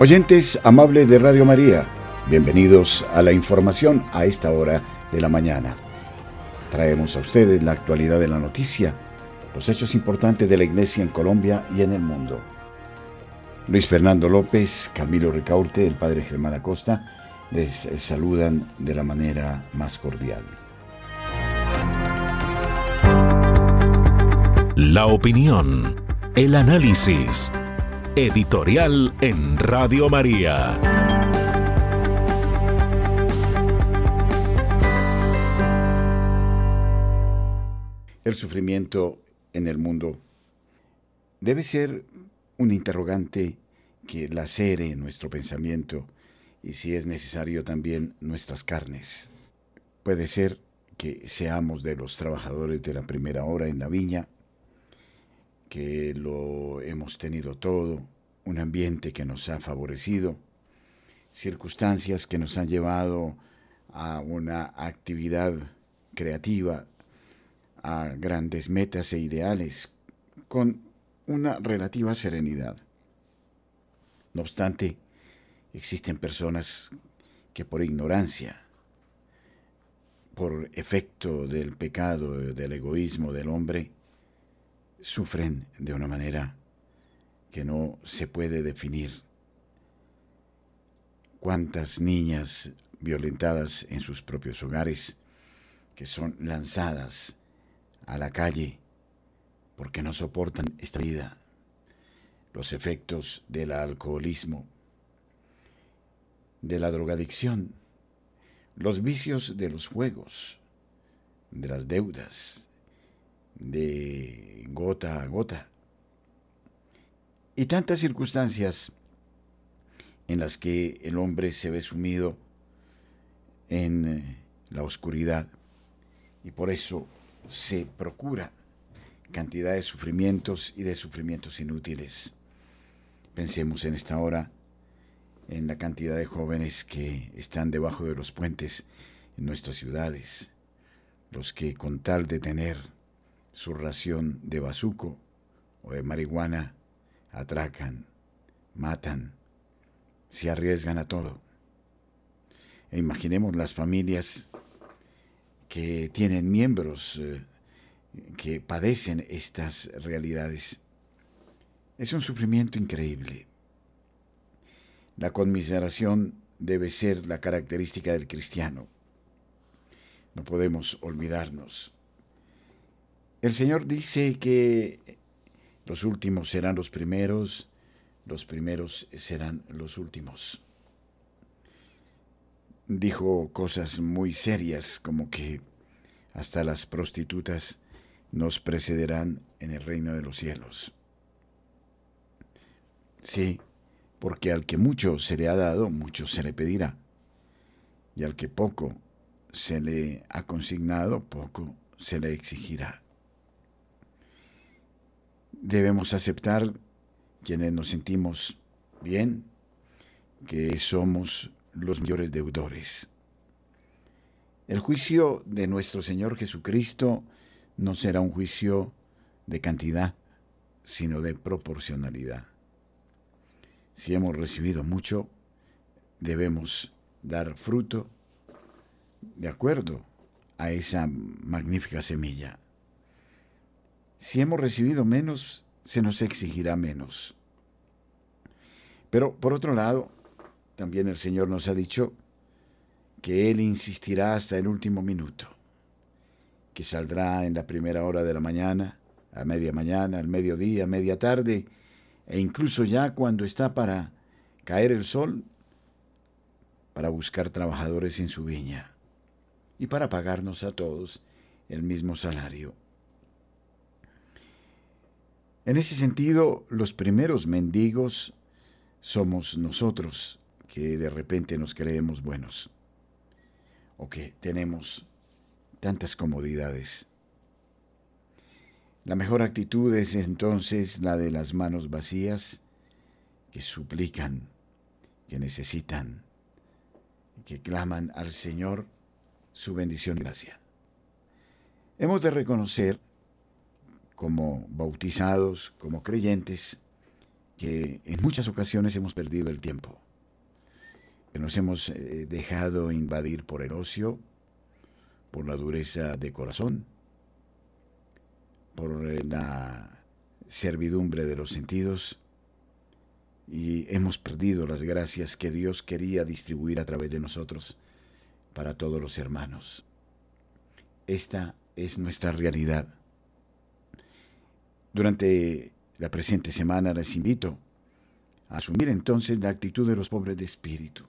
Oyentes amables de Radio María, bienvenidos a la información a esta hora de la mañana. Traemos a ustedes la actualidad de la noticia, los hechos importantes de la Iglesia en Colombia y en el mundo. Luis Fernando López, Camilo Ricaurte, el Padre Germán Acosta, les saludan de la manera más cordial. La opinión, el análisis Editorial en Radio María. El sufrimiento en el mundo debe ser un interrogante que lacere nuestro pensamiento y si es necesario también nuestras carnes. Puede ser que seamos de los trabajadores de la primera hora en la viña que lo hemos tenido todo, un ambiente que nos ha favorecido, circunstancias que nos han llevado a una actividad creativa, a grandes metas e ideales, con una relativa serenidad. No obstante, existen personas que por ignorancia, por efecto del pecado, del egoísmo del hombre, sufren de una manera que no se puede definir. Cuántas niñas violentadas en sus propios hogares que son lanzadas a la calle porque no soportan esta vida, los efectos del alcoholismo, de la drogadicción, los vicios de los juegos, de las deudas, de gota a gota. Y tantas circunstancias en las que el hombre se ve sumido en eh, la oscuridad y por eso se procura cantidad de sufrimientos y de sufrimientos inútiles. Pensemos en esta hora en la cantidad de jóvenes que están debajo de los puentes en nuestras ciudades, los que con tal de tener su ración de bazuco o de marihuana, atracan, matan, se arriesgan a todo. E imaginemos las familias que tienen miembros eh, que padecen estas realidades. Es un sufrimiento increíble. La conmiseración debe ser la característica del cristiano. No podemos olvidarnos el Señor dice que los últimos serán los primeros, los primeros serán los últimos. Dijo cosas muy serias como que hasta las prostitutas nos precederán en el reino de los cielos. Sí, porque al que mucho se le ha dado, mucho se le pedirá, y al que poco se le ha consignado, poco se le exigirá debemos aceptar quienes nos sentimos bien, que somos los mayores deudores. El juicio de nuestro Señor Jesucristo no será un juicio de cantidad, sino de proporcionalidad. Si hemos recibido mucho, debemos dar fruto de acuerdo a esa magnífica semilla. Si hemos recibido menos, se nos exigirá menos. Pero por otro lado, también el Señor nos ha dicho que Él insistirá hasta el último minuto, que saldrá en la primera hora de la mañana, a media mañana, al mediodía, a media tarde, e incluso ya cuando está para caer el sol, para buscar trabajadores en su viña y para pagarnos a todos el mismo salario. En ese sentido, los primeros mendigos somos nosotros que de repente nos creemos buenos o que tenemos tantas comodidades. La mejor actitud es entonces la de las manos vacías que suplican, que necesitan, que claman al Señor su bendición y gracia. Hemos de reconocer, como bautizados, como creyentes, que en muchas ocasiones hemos perdido el tiempo, que nos hemos eh, dejado invadir por el ocio, por la dureza de corazón, por la servidumbre de los sentidos, y hemos perdido las gracias que Dios quería distribuir a través de nosotros para todos los hermanos. Esta es nuestra realidad. Durante la presente semana les invito a asumir entonces la actitud de los pobres de espíritu.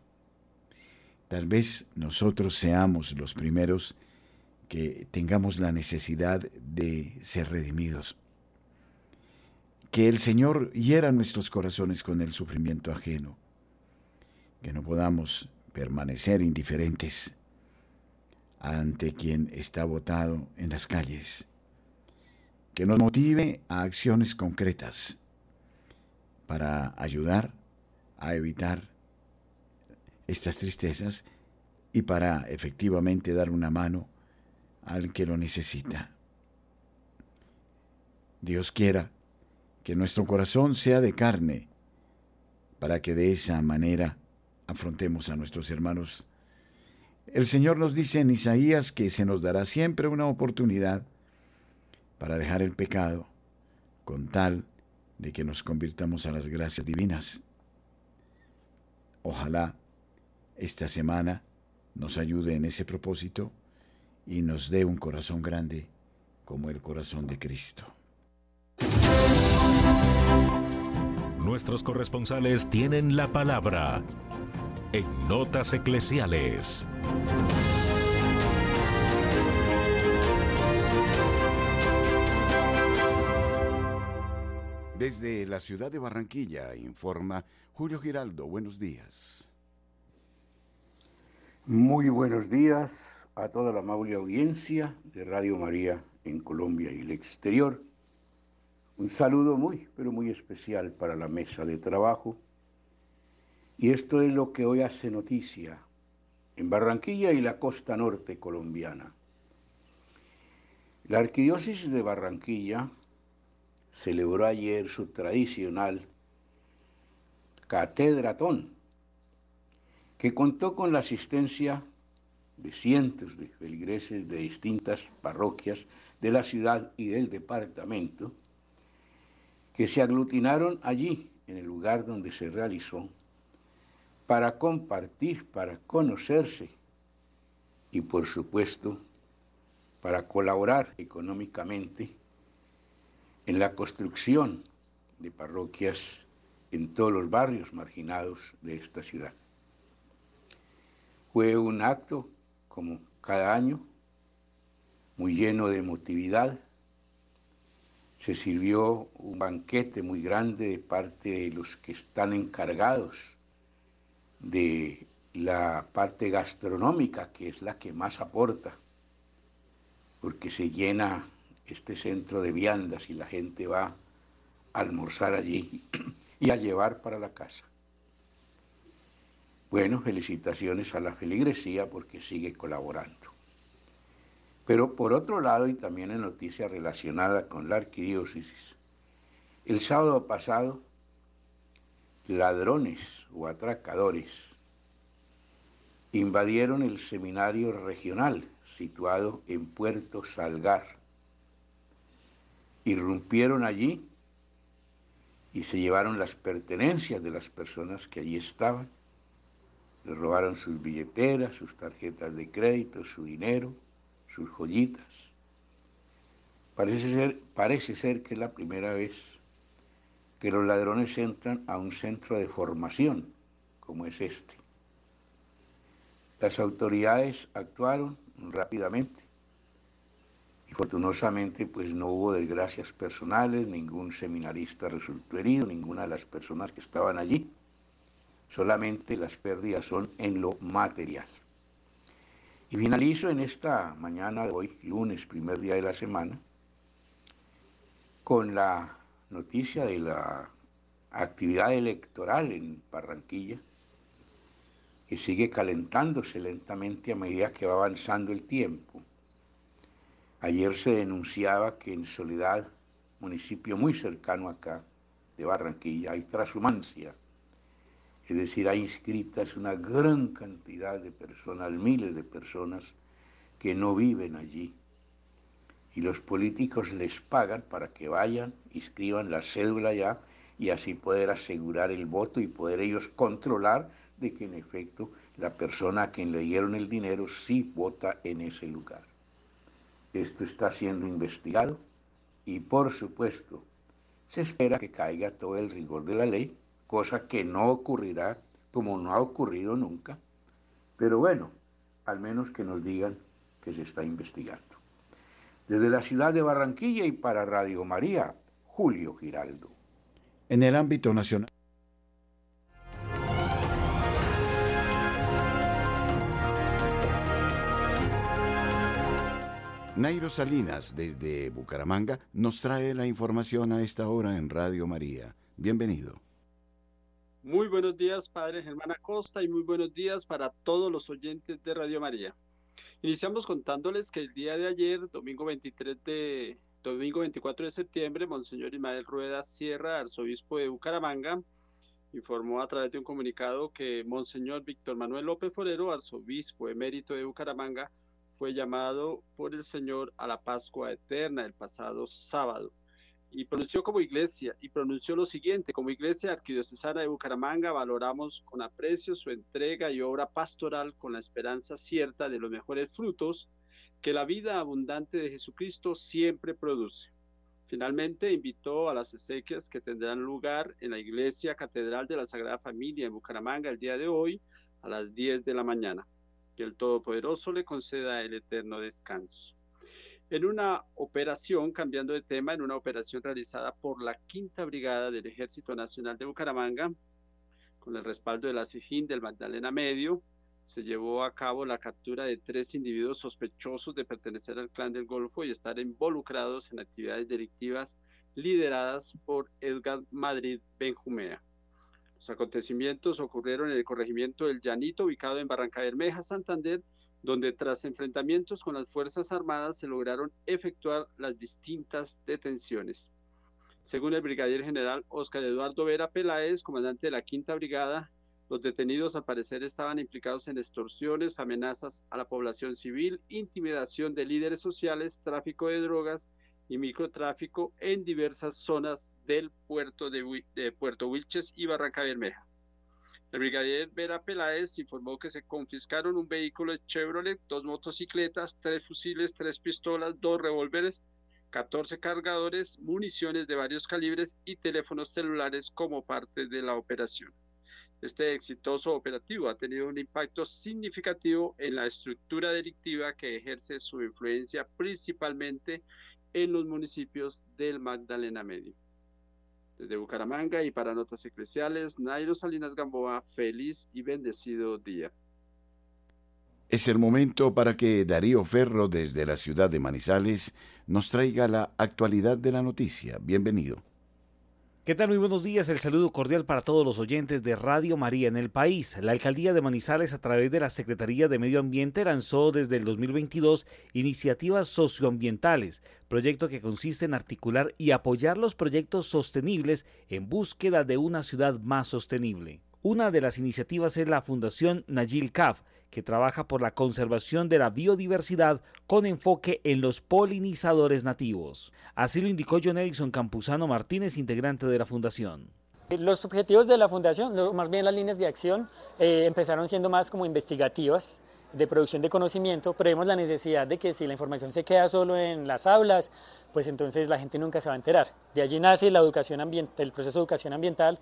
Tal vez nosotros seamos los primeros que tengamos la necesidad de ser redimidos. Que el Señor hiera nuestros corazones con el sufrimiento ajeno. Que no podamos permanecer indiferentes ante quien está votado en las calles, que nos motive a acciones concretas para ayudar a evitar estas tristezas y para efectivamente dar una mano al que lo necesita. Dios quiera que nuestro corazón sea de carne para que de esa manera afrontemos a nuestros hermanos el Señor nos dice en Isaías que se nos dará siempre una oportunidad para dejar el pecado con tal de que nos convirtamos a las gracias divinas. Ojalá esta semana nos ayude en ese propósito y nos dé un corazón grande como el corazón de Cristo. Nuestros corresponsales tienen la palabra en Notas Eclesiales. Desde la ciudad de Barranquilla informa Julio Giraldo. Buenos días. Muy buenos días a toda la amable audiencia de Radio María en Colombia y el exterior. Un saludo muy, pero muy especial para la mesa de trabajo y esto es lo que hoy hace noticia en Barranquilla y la costa norte colombiana. La arquidiócesis de Barranquilla celebró ayer su tradicional catedratón, que contó con la asistencia de cientos de feligreses de distintas parroquias de la ciudad y del departamento, que se aglutinaron allí, en el lugar donde se realizó para compartir, para conocerse y por supuesto para colaborar económicamente en la construcción de parroquias en todos los barrios marginados de esta ciudad. Fue un acto, como cada año, muy lleno de emotividad. Se sirvió un banquete muy grande de parte de los que están encargados de la parte gastronómica, que es la que más aporta, porque se llena este centro de viandas y la gente va a almorzar allí y a llevar para la casa. Bueno, felicitaciones a la feligresía porque sigue colaborando. Pero por otro lado, y también en noticia relacionada con la arquidiócesis, el sábado pasado ladrones o atracadores invadieron el seminario regional situado en Puerto Salgar. Irrumpieron allí y se llevaron las pertenencias de las personas que allí estaban. Le robaron sus billeteras, sus tarjetas de crédito, su dinero, sus joyitas. Parece ser, parece ser que es la primera vez que los ladrones entran a un centro de formación como es este. Las autoridades actuaron rápidamente Y fortunosamente pues no hubo desgracias personales, ningún seminarista resultó herido, ninguna de las personas que estaban allí. Solamente las pérdidas son en lo material. Y finalizo en esta mañana de hoy, lunes, primer día de la semana, con la noticia de la actividad electoral en Barranquilla, que sigue calentándose lentamente a medida que va avanzando el tiempo. Ayer se denunciaba que en Soledad, municipio muy cercano acá de Barranquilla, hay transhumancia, es decir, hay inscritas una gran cantidad de personas, miles de personas que no viven allí. Y los políticos les pagan para que vayan, inscriban la cédula ya y así poder asegurar el voto y poder ellos controlar de que en efecto la persona a quien le dieron el dinero sí vota en ese lugar. Esto está siendo investigado y por supuesto se espera que caiga todo el rigor de la ley, cosa que no ocurrirá como no ha ocurrido nunca, pero bueno, al menos que nos digan que se está investigando. Desde la ciudad de Barranquilla y para Radio María, Julio Giraldo. En el ámbito nacional. Nairo Salinas, desde Bucaramanga, nos trae la información a esta hora en Radio María. Bienvenido. Muy buenos días, Padre Germán Acosta, y muy buenos días para todos los oyentes de Radio María. Iniciamos contándoles que el día de ayer, domingo 23 de domingo 24 de septiembre, Monseñor Ismael Rueda Sierra, arzobispo de Bucaramanga, informó a través de un comunicado que Monseñor Víctor Manuel López Forero, arzobispo emérito de Bucaramanga, fue llamado por el Señor a la Pascua Eterna el pasado sábado. Y pronunció como iglesia, y pronunció lo siguiente, como iglesia arquidiocesana de Bucaramanga valoramos con aprecio su entrega y obra pastoral con la esperanza cierta de los mejores frutos que la vida abundante de Jesucristo siempre produce. Finalmente invitó a las exequias que tendrán lugar en la iglesia catedral de la Sagrada Familia en Bucaramanga el día de hoy a las 10 de la mañana el Todopoderoso le conceda el eterno descanso. En una operación, cambiando de tema, en una operación realizada por la Quinta Brigada del Ejército Nacional de Bucaramanga, con el respaldo de la SIJIN del Magdalena Medio, se llevó a cabo la captura de tres individuos sospechosos de pertenecer al clan del Golfo y estar involucrados en actividades delictivas lideradas por Edgar Madrid Benjumea. Los acontecimientos ocurrieron en el corregimiento del Llanito, ubicado en Barranca Bermeja, Santander, donde tras enfrentamientos con las Fuerzas Armadas se lograron efectuar las distintas detenciones. Según el brigadier general Oscar Eduardo Vera Peláez, comandante de la Quinta Brigada, los detenidos al parecer estaban implicados en extorsiones, amenazas a la población civil, intimidación de líderes sociales, tráfico de drogas y microtráfico en diversas zonas del puerto de, Puerto Wilches y Barranca Bermeja. El brigadier Vera Peláez informó que se confiscaron un vehículo Chevrolet, dos motocicletas, tres fusiles, tres pistolas, dos revólveres, 14 cargadores, municiones de varios calibres y teléfonos celulares como parte de la operación. Este exitoso operativo ha tenido un impacto significativo en la estructura delictiva que ejerce su influencia principalmente en los municipios del Magdalena Medio. Desde Bucaramanga y para Notas Eclesiales, Nairo Salinas Gamboa, feliz y bendecido día. Es el momento para que Darío Ferro desde la ciudad de Manizales nos traiga la actualidad de la noticia. Bienvenido. ¿Qué tal? Muy buenos días. El saludo cordial para todos los oyentes de Radio María en el país. La alcaldía de Manizales, a través de la Secretaría de Medio Ambiente, lanzó desde el 2022 iniciativas socioambientales, proyecto que consiste en articular y apoyar los proyectos sostenibles en búsqueda de una ciudad más sostenible. Una de las iniciativas es la Fundación Nayil Caf, que trabaja por la conservación de la biodiversidad con enfoque en los polinizadores nativos. Así lo indicó John Edison Campuzano Martínez, integrante de la fundación. Los objetivos de la fundación, más bien las líneas de acción, eh, empezaron siendo más como investigativas, de producción de conocimiento, pero vemos la necesidad de que si la información se queda solo en las aulas, pues entonces la gente nunca se va a enterar. De allí nace la educación ambiental, el proceso de educación ambiental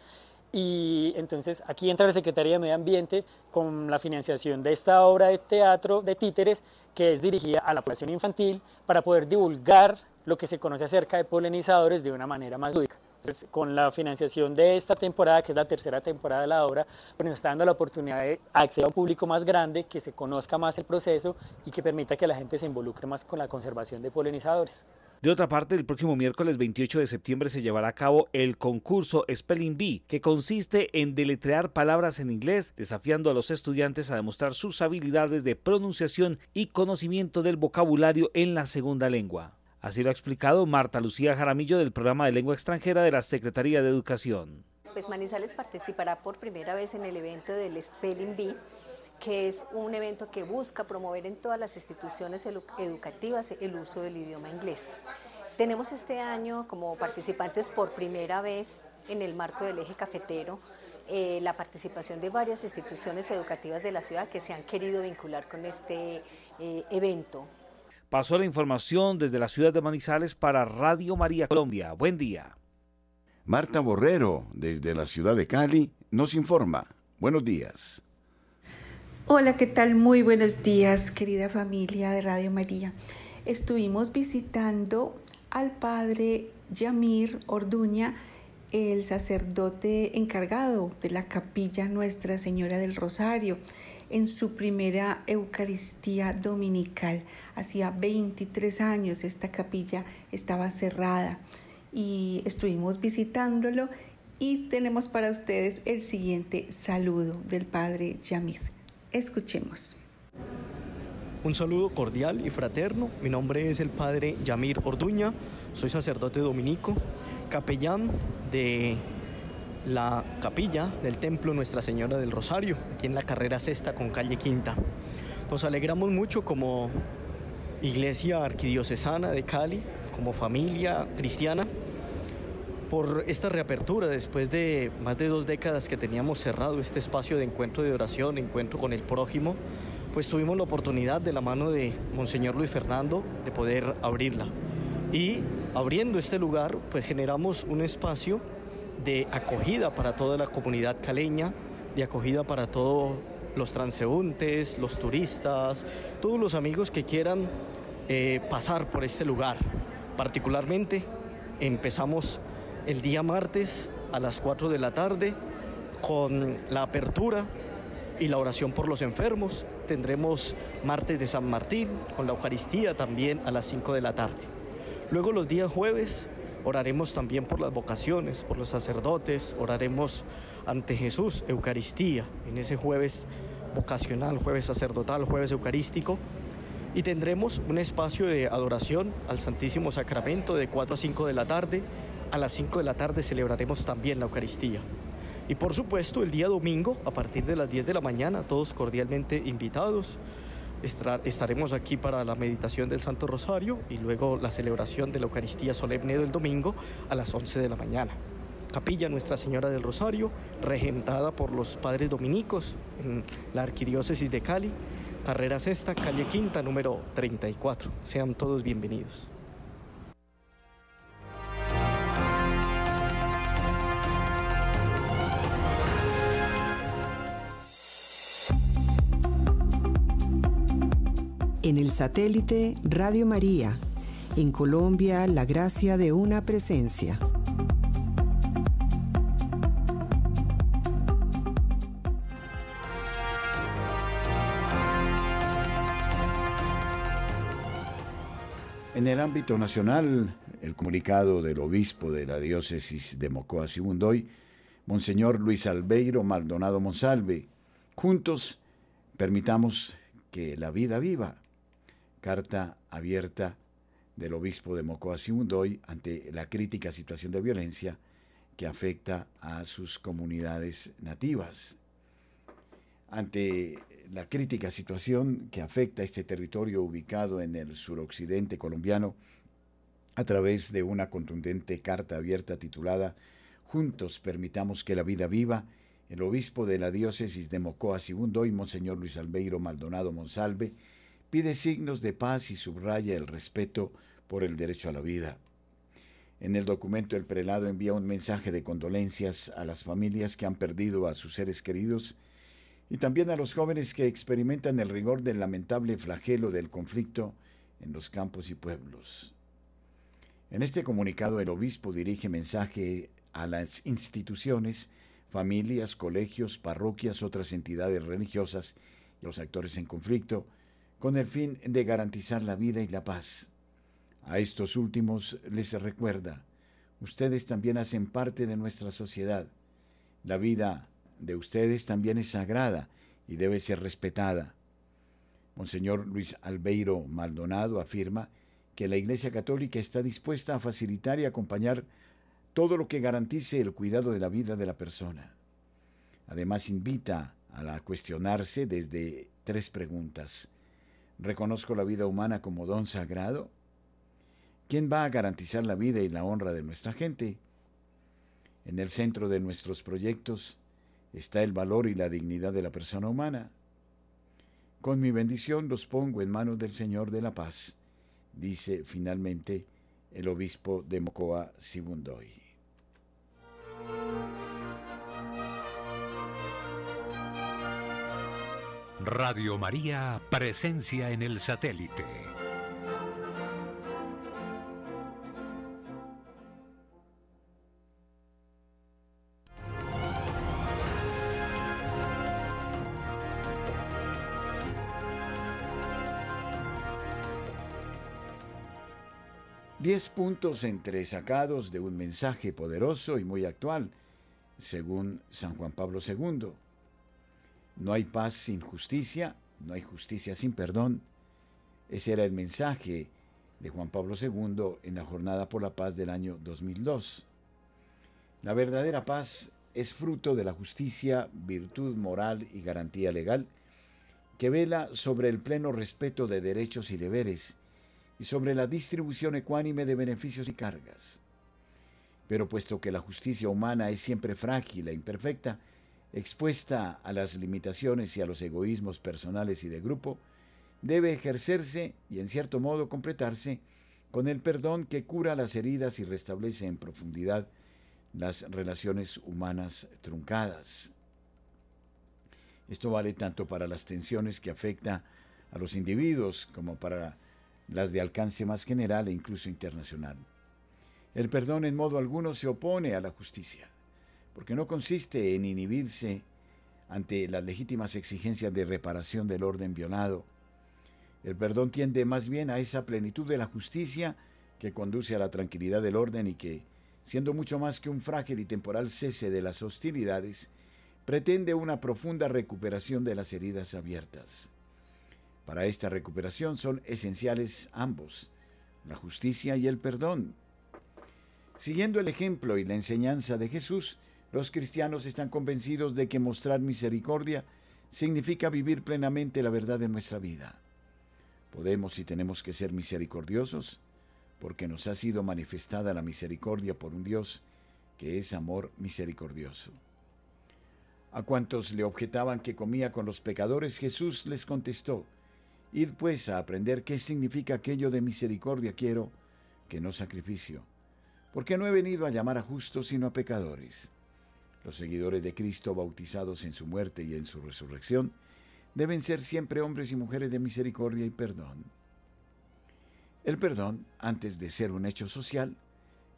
Y entonces aquí entra la Secretaría de Medio Ambiente con la financiación de esta obra de teatro de títeres que es dirigida a la población infantil para poder divulgar lo que se conoce acerca de polinizadores de una manera más lúdica. Con la financiación de esta temporada, que es la tercera temporada de la obra, pues nos está dando la oportunidad de acceder a un público más grande, que se conozca más el proceso y que permita que la gente se involucre más con la conservación de polinizadores. De otra parte, el próximo miércoles 28 de septiembre se llevará a cabo el concurso Spelling Bee, que consiste en deletrear palabras en inglés, desafiando a los estudiantes a demostrar sus habilidades de pronunciación y conocimiento del vocabulario en la segunda lengua. Así lo ha explicado Marta Lucía Jaramillo del programa de lengua extranjera de la Secretaría de Educación. Pues Manizales participará por primera vez en el evento del Spelling Bee que es un evento que busca promover en todas las instituciones educativas el uso del idioma inglés. Tenemos este año como participantes por primera vez en el marco del eje cafetero eh, la participación de varias instituciones educativas de la ciudad que se han querido vincular con este eh, evento. Pasó la información desde la ciudad de Manizales para Radio María Colombia. Buen día. Marta Borrero, desde la ciudad de Cali, nos informa. Buenos días. Hola, ¿qué tal? Muy buenos días, querida familia de Radio María. Estuvimos visitando al padre Yamir Orduña, el sacerdote encargado de la capilla Nuestra Señora del Rosario, en su primera Eucaristía dominical. Hacía 23 años esta capilla estaba cerrada y estuvimos visitándolo y tenemos para ustedes el siguiente saludo del padre Yamir. Escuchemos. Un saludo cordial y fraterno. Mi nombre es el padre Yamir Orduña. Soy sacerdote dominico, capellán de la capilla del templo Nuestra Señora del Rosario, aquí en la carrera sexta con calle quinta. Nos alegramos mucho como iglesia arquidiocesana de Cali, como familia cristiana, por esta reapertura después de más de dos décadas que teníamos cerrado este espacio de encuentro de oración, encuentro con el prójimo, pues tuvimos la oportunidad de la mano de Monseñor Luis Fernando de poder abrirla. Y abriendo este lugar, pues generamos un espacio de acogida para toda la comunidad caleña, de acogida para todos los transeúntes, los turistas, todos los amigos que quieran eh, pasar por este lugar. Particularmente empezamos el día martes a las 4 de la tarde con la apertura y la oración por los enfermos. Tendremos martes de San Martín con la Eucaristía también a las 5 de la tarde. Luego los días jueves oraremos también por las vocaciones, por los sacerdotes, oraremos ante Jesús, Eucaristía, en ese jueves vocacional, jueves sacerdotal, jueves eucarístico. Y tendremos un espacio de adoración al Santísimo Sacramento de 4 a 5 de la tarde a las 5 de la tarde celebraremos también la Eucaristía. Y por supuesto, el día domingo, a partir de las 10 de la mañana, todos cordialmente invitados. Estaremos aquí para la meditación del Santo Rosario y luego la celebración de la Eucaristía solemne del domingo a las 11 de la mañana. Capilla Nuestra Señora del Rosario, regentada por los padres dominicos en la Arquidiócesis de Cali, carrera sexta, calle quinta, número 34. Sean todos bienvenidos. Satélite Radio María. En Colombia, la gracia de una presencia. En el ámbito nacional, el comunicado del obispo de la diócesis de Mocoa Sibundoy, Monseñor Luis Albeiro Maldonado Monsalve, juntos permitamos que la vida viva carta abierta del obispo de Mocoa Simundoy ante la crítica situación de violencia que afecta a sus comunidades nativas. Ante la crítica situación que afecta a este territorio ubicado en el suroccidente colombiano, a través de una contundente carta abierta titulada Juntos permitamos que la vida viva, el obispo de la diócesis de Mocoa Simundoy, Monseñor Luis Albeiro Maldonado Monsalve, pide signos de paz y subraya el respeto por el derecho a la vida. En el documento el prelado envía un mensaje de condolencias a las familias que han perdido a sus seres queridos y también a los jóvenes que experimentan el rigor del lamentable flagelo del conflicto en los campos y pueblos. En este comunicado el obispo dirige mensaje a las instituciones, familias, colegios, parroquias, otras entidades religiosas y los actores en conflicto, con el fin de garantizar la vida y la paz. A estos últimos les recuerda, ustedes también hacen parte de nuestra sociedad. La vida de ustedes también es sagrada y debe ser respetada. Monseñor Luis Albeiro Maldonado afirma que la Iglesia Católica está dispuesta a facilitar y acompañar todo lo que garantice el cuidado de la vida de la persona. Además invita a la cuestionarse desde tres preguntas. ¿Reconozco la vida humana como don sagrado? ¿Quién va a garantizar la vida y la honra de nuestra gente? En el centro de nuestros proyectos está el valor y la dignidad de la persona humana. Con mi bendición los pongo en manos del Señor de la paz, dice finalmente el obispo de Mocoa Sibundoy. Radio María, presencia en el satélite. Diez puntos entresacados de un mensaje poderoso y muy actual, según San Juan Pablo II. No hay paz sin justicia, no hay justicia sin perdón. Ese era el mensaje de Juan Pablo II en la Jornada por la Paz del año 2002. La verdadera paz es fruto de la justicia, virtud moral y garantía legal que vela sobre el pleno respeto de derechos y deberes y sobre la distribución ecuánime de beneficios y cargas. Pero puesto que la justicia humana es siempre frágil e imperfecta, expuesta a las limitaciones y a los egoísmos personales y de grupo, debe ejercerse y en cierto modo completarse con el perdón que cura las heridas y restablece en profundidad las relaciones humanas truncadas. Esto vale tanto para las tensiones que afecta a los individuos como para las de alcance más general e incluso internacional. El perdón en modo alguno se opone a la justicia porque no consiste en inhibirse ante las legítimas exigencias de reparación del orden violado. El perdón tiende más bien a esa plenitud de la justicia que conduce a la tranquilidad del orden y que, siendo mucho más que un frágil y temporal cese de las hostilidades, pretende una profunda recuperación de las heridas abiertas. Para esta recuperación son esenciales ambos, la justicia y el perdón. Siguiendo el ejemplo y la enseñanza de Jesús, los cristianos están convencidos de que mostrar misericordia significa vivir plenamente la verdad de nuestra vida. Podemos y tenemos que ser misericordiosos porque nos ha sido manifestada la misericordia por un Dios que es amor misericordioso. A cuantos le objetaban que comía con los pecadores, Jesús les contestó, Id pues a aprender qué significa aquello de misericordia quiero, que no sacrificio, porque no he venido a llamar a justos sino a pecadores. Los seguidores de Cristo bautizados en su muerte y en su resurrección deben ser siempre hombres y mujeres de misericordia y perdón. El perdón, antes de ser un hecho social,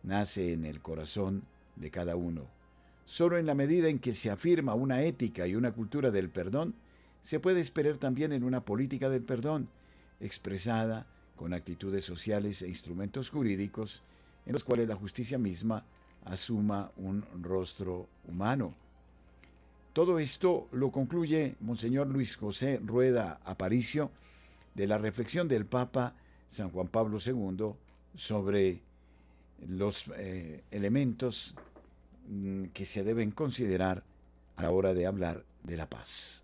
nace en el corazón de cada uno. Solo en la medida en que se afirma una ética y una cultura del perdón, se puede esperar también en una política del perdón, expresada con actitudes sociales e instrumentos jurídicos en los cuales la justicia misma asuma un rostro humano. Todo esto lo concluye Monseñor Luis José Rueda Aparicio de la reflexión del Papa San Juan Pablo II sobre los eh, elementos mm, que se deben considerar a la hora de hablar de la paz.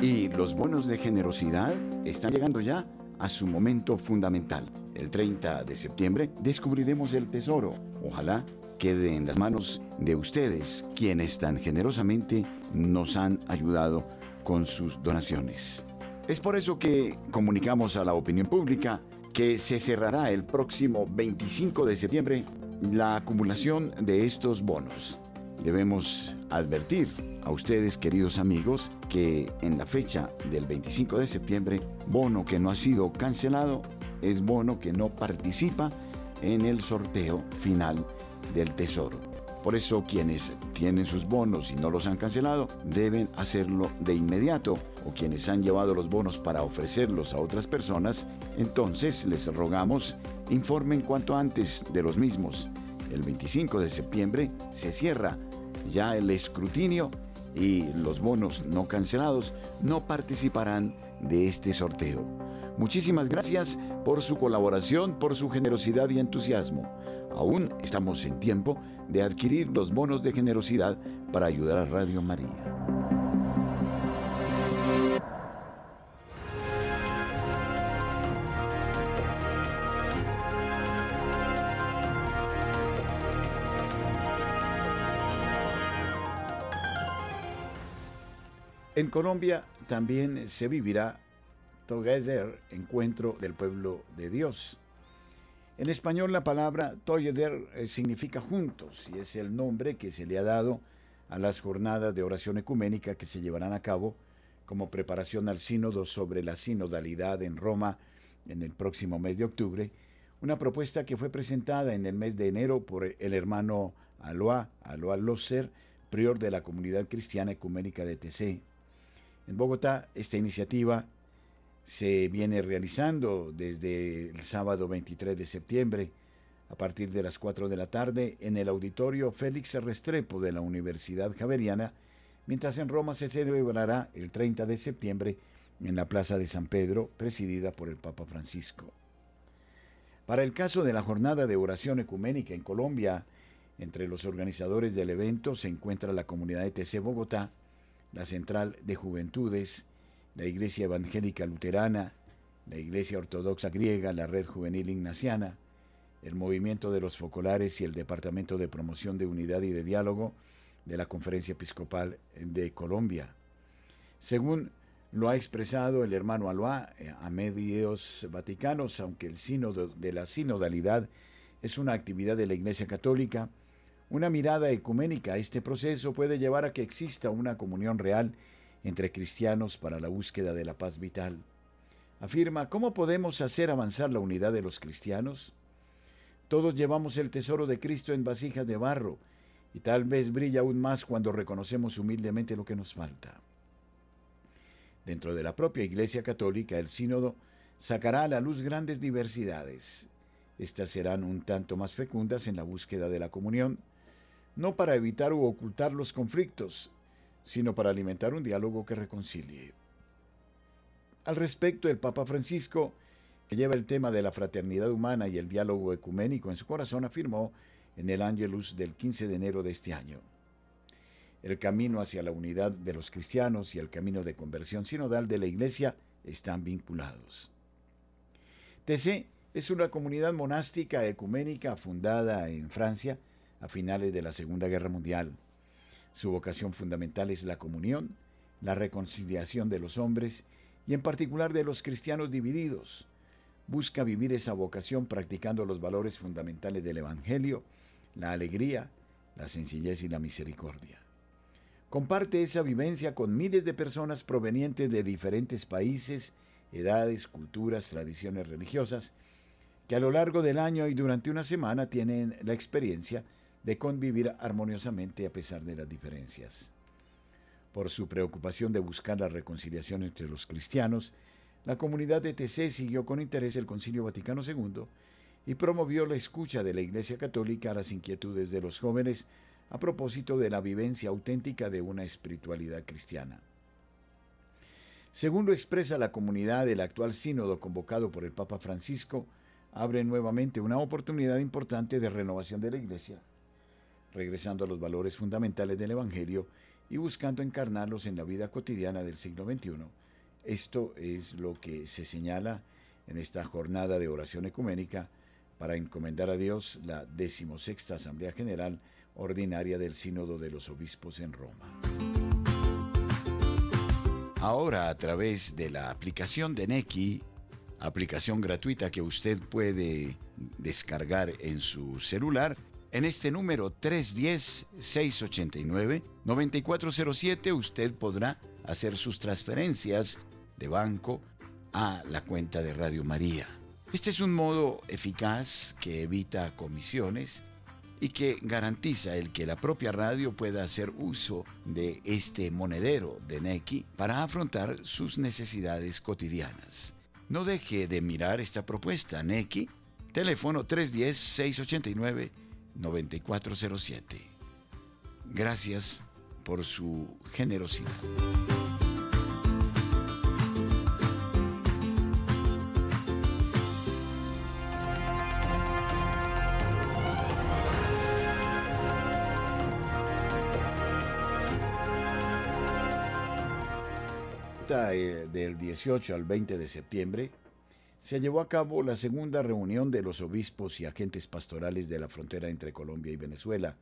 Y los bonos de generosidad están llegando ya a su momento fundamental. El 30 de septiembre descubriremos el tesoro. Ojalá quede en las manos de ustedes, quienes tan generosamente nos han ayudado con sus donaciones. Es por eso que comunicamos a la opinión pública que se cerrará el próximo 25 de septiembre la acumulación de estos bonos. Debemos advertir a ustedes, queridos amigos, que en la fecha del 25 de septiembre, bono que no ha sido cancelado es bono que no participa en el sorteo final del Tesoro. Por eso quienes tienen sus bonos y no los han cancelado deben hacerlo de inmediato o quienes han llevado los bonos para ofrecerlos a otras personas, entonces les rogamos informen cuanto antes de los mismos. El 25 de septiembre se cierra ya el escrutinio y los bonos no cancelados no participarán de este sorteo. Muchísimas gracias por su colaboración, por su generosidad y entusiasmo. Aún estamos en tiempo de adquirir los bonos de generosidad para ayudar a Radio María. En Colombia también se vivirá Together, encuentro del pueblo de Dios. En español la palabra Together eh, significa juntos y es el nombre que se le ha dado a las jornadas de oración ecuménica que se llevarán a cabo como preparación al sínodo sobre la sinodalidad en Roma en el próximo mes de octubre, una propuesta que fue presentada en el mes de enero por el hermano Aloa, Aloa Loser, prior de la comunidad cristiana ecuménica de TC. En Bogotá, esta iniciativa se viene realizando desde el sábado 23 de septiembre a partir de las 4 de la tarde en el auditorio Félix Restrepo de la Universidad Javeriana, mientras en Roma se celebrará el 30 de septiembre en la Plaza de San Pedro, presidida por el Papa Francisco. Para el caso de la jornada de oración ecuménica en Colombia, entre los organizadores del evento se encuentra la comunidad de TC Bogotá, la Central de Juventudes, la Iglesia Evangélica Luterana, la Iglesia Ortodoxa Griega, la Red Juvenil Ignaciana, el Movimiento de los Focolares y el Departamento de Promoción de Unidad y de Diálogo de la Conferencia Episcopal de Colombia. Según lo ha expresado el hermano Aloá eh, a medios vaticanos, aunque el sínodo de la sinodalidad es una actividad de la Iglesia Católica, una mirada ecuménica a este proceso puede llevar a que exista una comunión real entre cristianos para la búsqueda de la paz vital. Afirma, ¿cómo podemos hacer avanzar la unidad de los cristianos? Todos llevamos el tesoro de Cristo en vasijas de barro, y tal vez brilla aún más cuando reconocemos humildemente lo que nos falta. Dentro de la propia Iglesia Católica, el sínodo sacará a la luz grandes diversidades. Estas serán un tanto más fecundas en la búsqueda de la comunión, no para evitar u ocultar los conflictos, sino para alimentar un diálogo que reconcilie. Al respecto, el Papa Francisco, que lleva el tema de la fraternidad humana y el diálogo ecuménico en su corazón, afirmó en el Angelus del 15 de enero de este año. El camino hacia la unidad de los cristianos y el camino de conversión sinodal de la Iglesia están vinculados. TC es una comunidad monástica ecuménica fundada en Francia a finales de la Segunda Guerra Mundial. Su vocación fundamental es la comunión, la reconciliación de los hombres y en particular de los cristianos divididos. Busca vivir esa vocación practicando los valores fundamentales del Evangelio, la alegría, la sencillez y la misericordia. Comparte esa vivencia con miles de personas provenientes de diferentes países, edades, culturas, tradiciones religiosas, que a lo largo del año y durante una semana tienen la experiencia de convivir armoniosamente a pesar de las diferencias. Por su preocupación de buscar la reconciliación entre los cristianos, la comunidad de TC siguió con interés el Concilio Vaticano II y promovió la escucha de la Iglesia Católica a las inquietudes de los jóvenes a propósito de la vivencia auténtica de una espiritualidad cristiana. Según lo expresa la comunidad, el actual sínodo convocado por el Papa Francisco abre nuevamente una oportunidad importante de renovación de la Iglesia regresando a los valores fundamentales del Evangelio y buscando encarnarlos en la vida cotidiana del siglo XXI. Esto es lo que se señala en esta jornada de oración ecuménica para encomendar a Dios la decimosexta Asamblea General Ordinaria del Sínodo de los Obispos en Roma. Ahora, a través de la aplicación de Neki, aplicación gratuita que usted puede descargar en su celular. En este número 310-689-9407 usted podrá hacer sus transferencias de banco a la cuenta de Radio María. Este es un modo eficaz que evita comisiones y que garantiza el que la propia radio pueda hacer uso de este monedero de Neki para afrontar sus necesidades cotidianas. No deje de mirar esta propuesta, Neki, teléfono 310-689-9407. Gracias por su generosidad. Eh, del 18 al 20 de septiembre, se llevó a cabo la segunda reunión de los obispos y agentes pastorales de la frontera entre Colombia y Venezuela.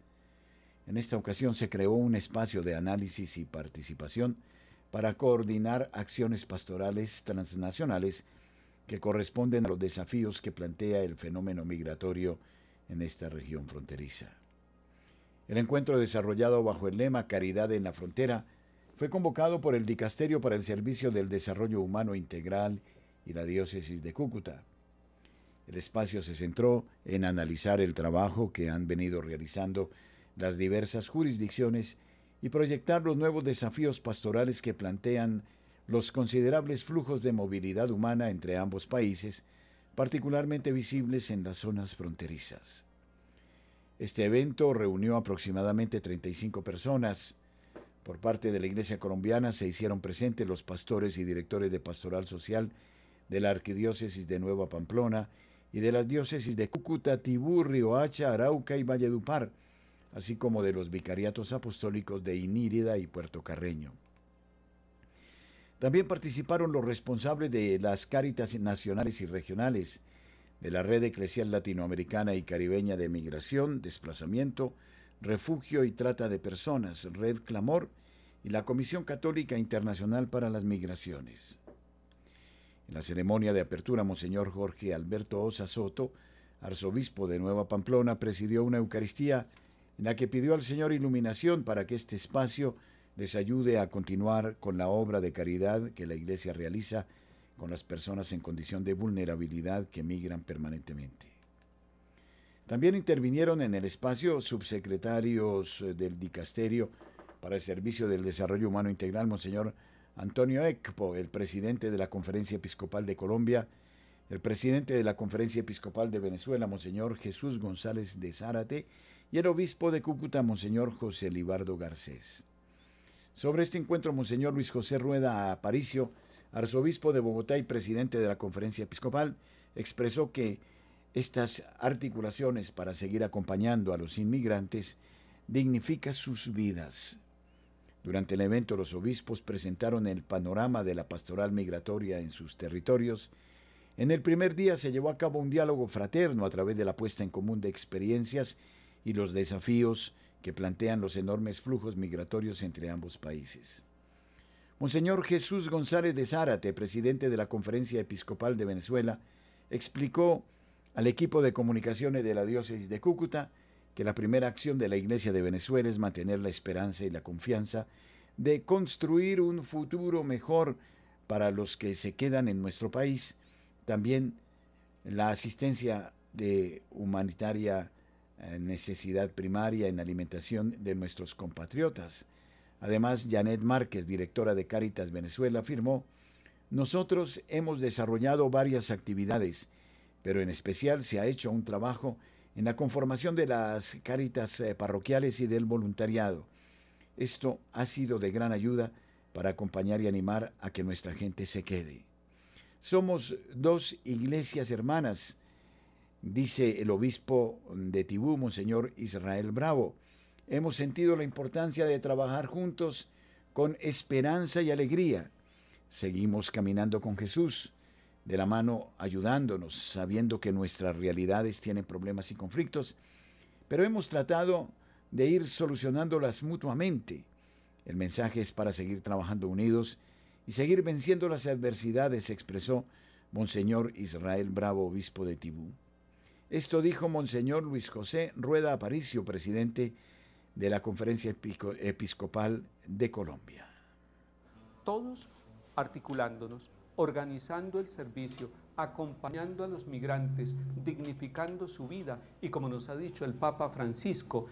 En esta ocasión se creó un espacio de análisis y participación para coordinar acciones pastorales transnacionales que corresponden a los desafíos que plantea el fenómeno migratorio en esta región fronteriza. El encuentro desarrollado bajo el lema Caridad en la Frontera fue convocado por el Dicasterio para el Servicio del Desarrollo Humano Integral la Diócesis de Cúcuta. El espacio se centró en analizar el trabajo que han venido realizando las diversas jurisdicciones y proyectar los nuevos desafíos pastorales que plantean los considerables flujos de movilidad humana entre ambos países, particularmente visibles en las zonas fronterizas. Este evento reunió aproximadamente 35 personas, por parte de la Iglesia colombiana se hicieron presentes los pastores y directores de pastoral social de la Arquidiócesis de Nueva Pamplona y de las diócesis de Cúcuta, Tibú, Riohacha, Arauca y Valledupar, así como de los vicariatos apostólicos de Inírida y Puerto Carreño. También participaron los responsables de las cáritas nacionales y regionales, de la Red Eclesial Latinoamericana y Caribeña de Migración, Desplazamiento, Refugio y Trata de Personas, Red Clamor y la Comisión Católica Internacional para las Migraciones. En la ceremonia de apertura, Monseñor Jorge Alberto Osa Soto, arzobispo de Nueva Pamplona, presidió una Eucaristía en la que pidió al Señor iluminación para que este espacio les ayude a continuar con la obra de caridad que la Iglesia realiza con las personas en condición de vulnerabilidad que migran permanentemente. También intervinieron en el espacio subsecretarios eh, del Dicasterio para el Servicio del Desarrollo Humano Integral, Monseñor Antonio Ekpo, el presidente de la Conferencia Episcopal de Colombia, el presidente de la Conferencia Episcopal de Venezuela, Monseñor Jesús González de Zárate, y el obispo de Cúcuta, Monseñor José Libardo Garcés. Sobre este encuentro, Monseñor Luis José Rueda Aparicio, arzobispo de Bogotá y presidente de la Conferencia Episcopal, expresó que estas articulaciones para seguir acompañando a los inmigrantes dignifica sus vidas. Durante el evento los obispos presentaron el panorama de la pastoral migratoria en sus territorios. En el primer día se llevó a cabo un diálogo fraterno a través de la puesta en común de experiencias y los desafíos que plantean los enormes flujos migratorios entre ambos países. Monseñor Jesús González de Zárate, presidente de la Conferencia Episcopal de Venezuela, explicó al equipo de comunicaciones de la diócesis de Cúcuta que la primera acción de la Iglesia de Venezuela es mantener la esperanza y la confianza de construir un futuro mejor para los que se quedan en nuestro país. También la asistencia de humanitaria eh, necesidad primaria en alimentación de nuestros compatriotas. Además, Janet Márquez, directora de Cáritas Venezuela, afirmó, nosotros hemos desarrollado varias actividades pero en especial se ha hecho un trabajo en la conformación de las cáritas eh, parroquiales y del voluntariado. Esto ha sido de gran ayuda para acompañar y animar a que nuestra gente se quede. Somos dos iglesias hermanas, dice el obispo de Tibú, Monseñor Israel Bravo. Hemos sentido la importancia de trabajar juntos con esperanza y alegría. Seguimos caminando con Jesús de la mano ayudándonos, sabiendo que nuestras realidades tienen problemas y conflictos, pero hemos tratado de ir solucionándolas mutuamente. El mensaje es para seguir trabajando unidos y seguir venciendo las adversidades, expresó Monseñor Israel Bravo, obispo de Tibú. Esto dijo Monseñor Luis José Rueda Aparicio, presidente de la Conferencia Episcopal de Colombia. Todos articulándonos, organizando el servicio, acompañando a los migrantes, dignificando su vida y como nos ha dicho el Papa Francisco,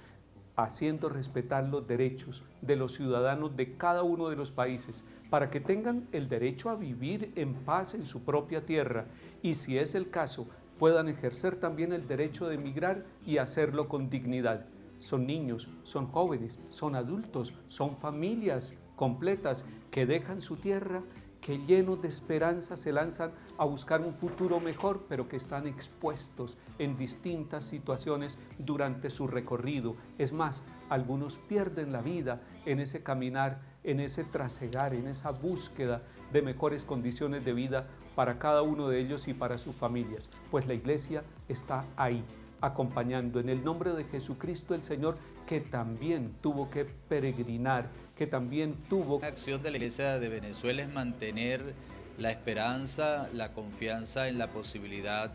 haciendo respetar los derechos de los ciudadanos de cada uno de los países para que tengan el derecho a vivir en paz en su propia tierra y si es el caso puedan ejercer también el derecho de emigrar y hacerlo con dignidad. Son niños, son jóvenes, son adultos, son familias completas que dejan su tierra que llenos de esperanza se lanzan a buscar un futuro mejor, pero que están expuestos en distintas situaciones durante su recorrido. Es más, algunos pierden la vida en ese caminar, en ese trasegar, en esa búsqueda de mejores condiciones de vida para cada uno de ellos y para sus familias, pues la iglesia está ahí acompañando en el nombre de Jesucristo el Señor que también tuvo que peregrinar que también tuvo. La acción de la Iglesia de Venezuela es mantener la esperanza, la confianza en la posibilidad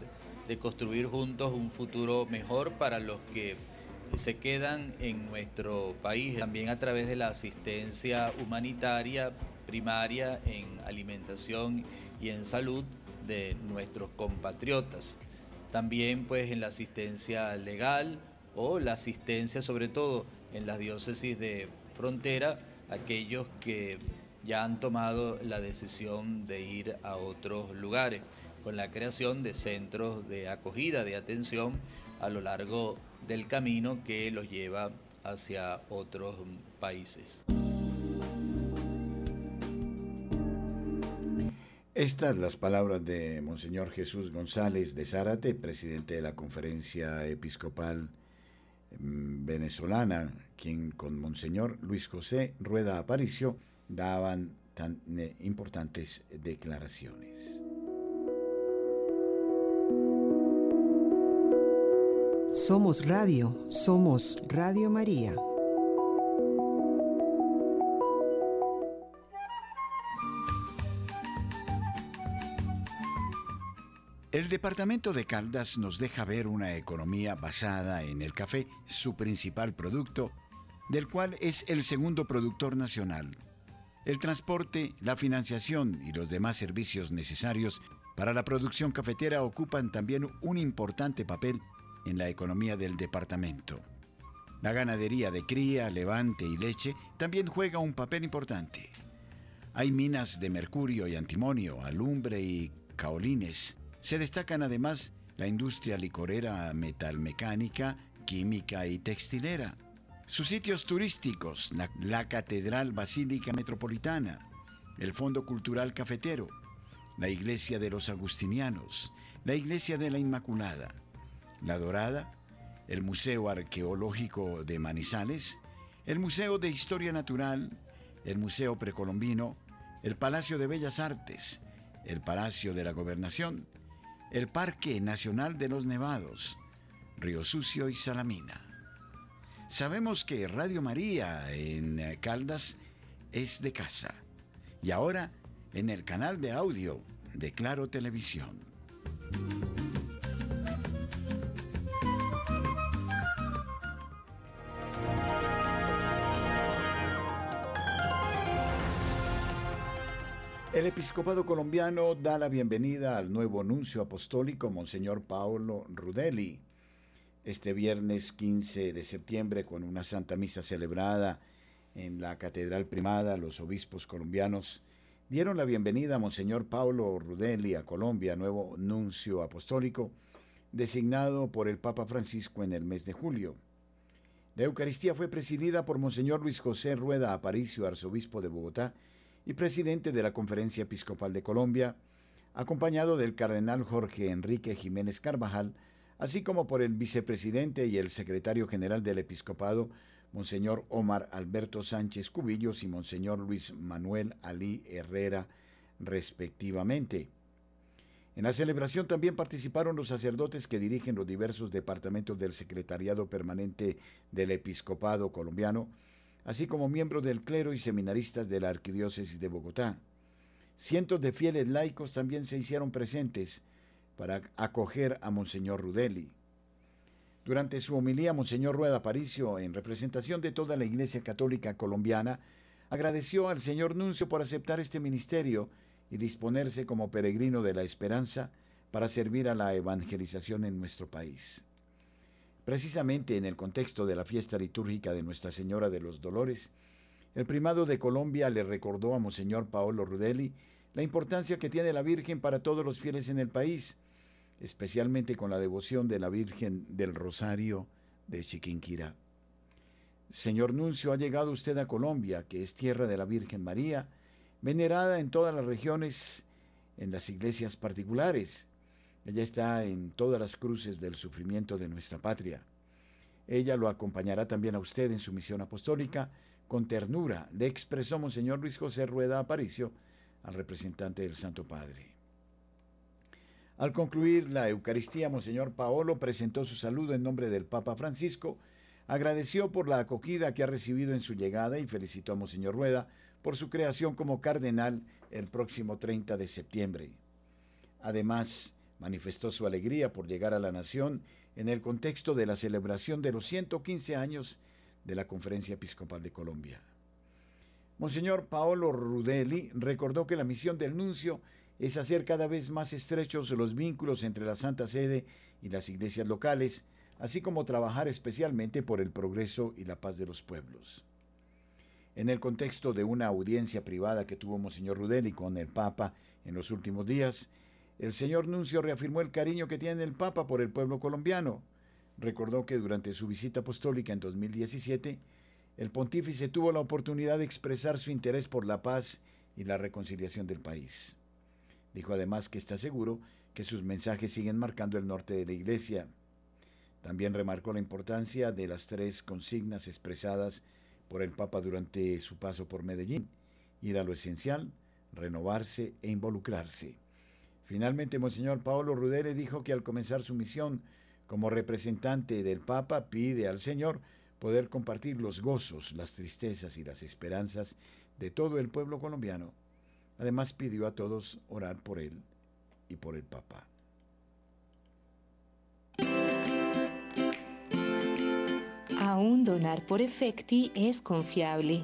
de construir juntos un futuro mejor para los que se quedan en nuestro país, también a través de la asistencia humanitaria primaria en alimentación y en salud de nuestros compatriotas. También pues en la asistencia legal o la asistencia sobre todo en las diócesis de frontera aquellos que ya han tomado la decisión de ir a otros lugares, con la creación de centros de acogida, de atención a lo largo del camino que los lleva hacia otros países. Estas las palabras de Monseñor Jesús González de Zárate, presidente de la Conferencia Episcopal venezolana, quien con Monseñor Luis José Rueda Aparicio daban tan importantes declaraciones. Somos Radio, somos Radio María. El departamento de Caldas nos deja ver una economía basada en el café, su principal producto, del cual es el segundo productor nacional. El transporte, la financiación y los demás servicios necesarios para la producción cafetera ocupan también un importante papel en la economía del departamento. La ganadería de cría, levante y leche también juega un papel importante. Hay minas de mercurio y antimonio, alumbre y caolines, se destacan además la industria licorera metalmecánica, química y textilera. Sus sitios turísticos, la, Catedral Basílica Metropolitana, el Fondo Cultural Cafetero, la Iglesia de los Agustinianos, la Iglesia de la Inmaculada, la Dorada, el Museo Arqueológico de Manizales, el Museo de Historia Natural, el Museo Precolombino, el Palacio de Bellas Artes, el Palacio de la Gobernación, el Parque Nacional de los Nevados, Río Sucio y Salamina. Sabemos que Radio María en eh, Caldas es de casa y ahora en el canal de audio de Claro Televisión. El episcopado colombiano da la bienvenida al nuevo nuncio apostólico, Monseñor Paolo Rudelli. Este viernes 15 de septiembre, con una santa misa celebrada en la Catedral Primada, los obispos colombianos dieron la bienvenida a Monseñor Paolo Rudelli a Colombia, nuevo nuncio apostólico, designado por el Papa Francisco en el mes de julio. La Eucaristía fue presidida por Monseñor Luis José Rueda Aparicio, arzobispo de Bogotá, y presidente de la Conferencia Episcopal de Colombia, acompañado del cardenal Jorge Enrique Jiménez Carvajal, así como por el vicepresidente y el secretario general del episcopado, Monseñor Omar Alberto Sánchez Cubillos y Monseñor Luis Manuel Ali Herrera, respectivamente. En la celebración también participaron los sacerdotes que dirigen los diversos departamentos del Secretariado Permanente del Episcopado colombiano, así como miembros del clero y seminaristas de la Arquidiócesis de Bogotá. cientos de fieles laicos también se hicieron presentes para acoger a Monseñor Rudeli. Durante su homilía, Monseñor Rueda Aparicio, en representación de toda la Iglesia Católica colombiana, agradeció al señor Nuncio por aceptar este ministerio y disponerse como peregrino de la esperanza para servir a la evangelización en nuestro país. Precisamente en el contexto de la fiesta litúrgica de Nuestra Señora de los Dolores, el primado de Colombia le recordó a Monseñor Paolo Rudeli la importancia que tiene la Virgen para todos los fieles en el país, especialmente con la devoción de la Virgen del Rosario de Chiquinquirá. Señor Nuncio, ha llegado usted a Colombia, que es tierra de la Virgen María, venerada en todas las regiones, en las iglesias particulares. Ella está en todas las cruces del sufrimiento de nuestra patria. Ella lo acompañará también a usted en su misión apostólica. Con ternura le expresó Monseñor Luis José Rueda Aparicio al representante del Santo Padre. Al concluir la Eucaristía, Monseñor Paolo presentó su saludo en nombre del Papa Francisco, agradeció por la acogida que ha recibido en su llegada y felicitó a Monseñor Rueda por su creación como cardenal el próximo 30 de septiembre. Además, manifestó su alegría por llegar a la nación en el contexto de la celebración de los 115 años de la Conferencia Episcopal de Colombia. Monseñor Paolo Rudeli recordó que la misión del nuncio es hacer cada vez más estrechos los vínculos entre la Santa Sede y las iglesias locales, así como trabajar especialmente por el progreso y la paz de los pueblos. En el contexto de una audiencia privada que tuvo Monseñor Rudeli con el Papa en los últimos días, el señor Nuncio reafirmó el cariño que tiene el Papa por el pueblo colombiano. Recordó que durante su visita apostólica en 2017, el pontífice tuvo la oportunidad de expresar su interés por la paz y la reconciliación del país. Dijo además que está seguro que sus mensajes siguen marcando el norte de la Iglesia. También remarcó la importancia de las tres consignas expresadas por el Papa durante su paso por Medellín, ir a lo esencial, renovarse e involucrarse. Finalmente, Monseñor Paolo Rudere dijo que al comenzar su misión como representante del Papa pide al Señor poder compartir los gozos, las tristezas y las esperanzas de todo el pueblo colombiano. Además pidió a todos orar por él y por el Papa. Aún donar por efecti es confiable.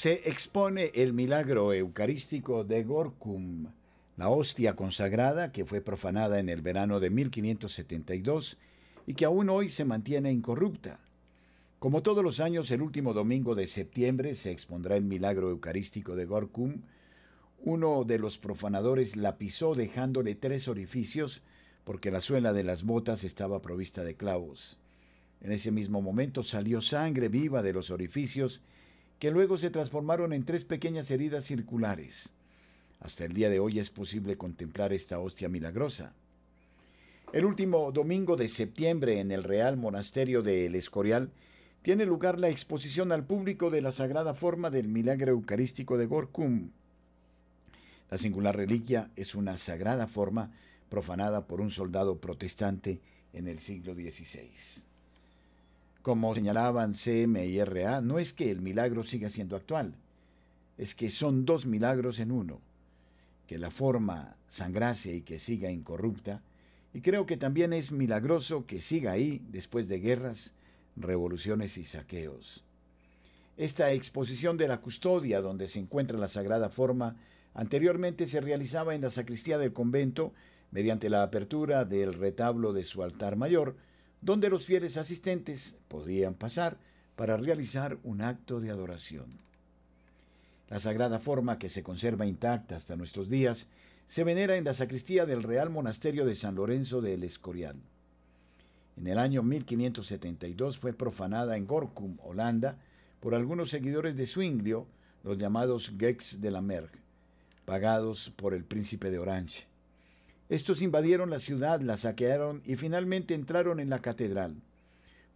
Se expone el milagro eucarístico de Gorkum, la hostia consagrada que fue profanada en el verano de 1572 y que aún hoy se mantiene incorrupta. Como todos los años, el último domingo de septiembre se expondrá el milagro eucarístico de Gorkum. Uno de los profanadores la pisó dejándole tres orificios porque la suela de las botas estaba provista de clavos. En ese mismo momento salió sangre viva de los orificios que luego se transformaron en tres pequeñas heridas circulares. Hasta el día de hoy es posible contemplar esta hostia milagrosa. El último domingo de septiembre en el Real Monasterio de El Escorial tiene lugar la exposición al público de la sagrada forma del milagro eucarístico de Gorkum. La singular reliquia es una sagrada forma profanada por un soldado protestante en el siglo XVI. Como señalaban CM y no es que el milagro siga siendo actual, es que son dos milagros en uno, que la forma sangrase y que siga incorrupta, y creo que también es milagroso que siga ahí después de guerras, revoluciones y saqueos. Esta exposición de la custodia donde se encuentra la sagrada forma anteriormente se realizaba en la sacristía del convento mediante la apertura del retablo de su altar mayor, donde los fieles asistentes podían pasar para realizar un acto de adoración. La sagrada forma que se conserva intacta hasta nuestros días se venera en la sacristía del Real Monasterio de San Lorenzo de El Escorial. En el año 1572 fue profanada en Gorkum, Holanda, por algunos seguidores de Zwinglio, los llamados Gex de la Merck, pagados por el príncipe de Orange. Estos invadieron la ciudad, la saquearon y finalmente entraron en la catedral.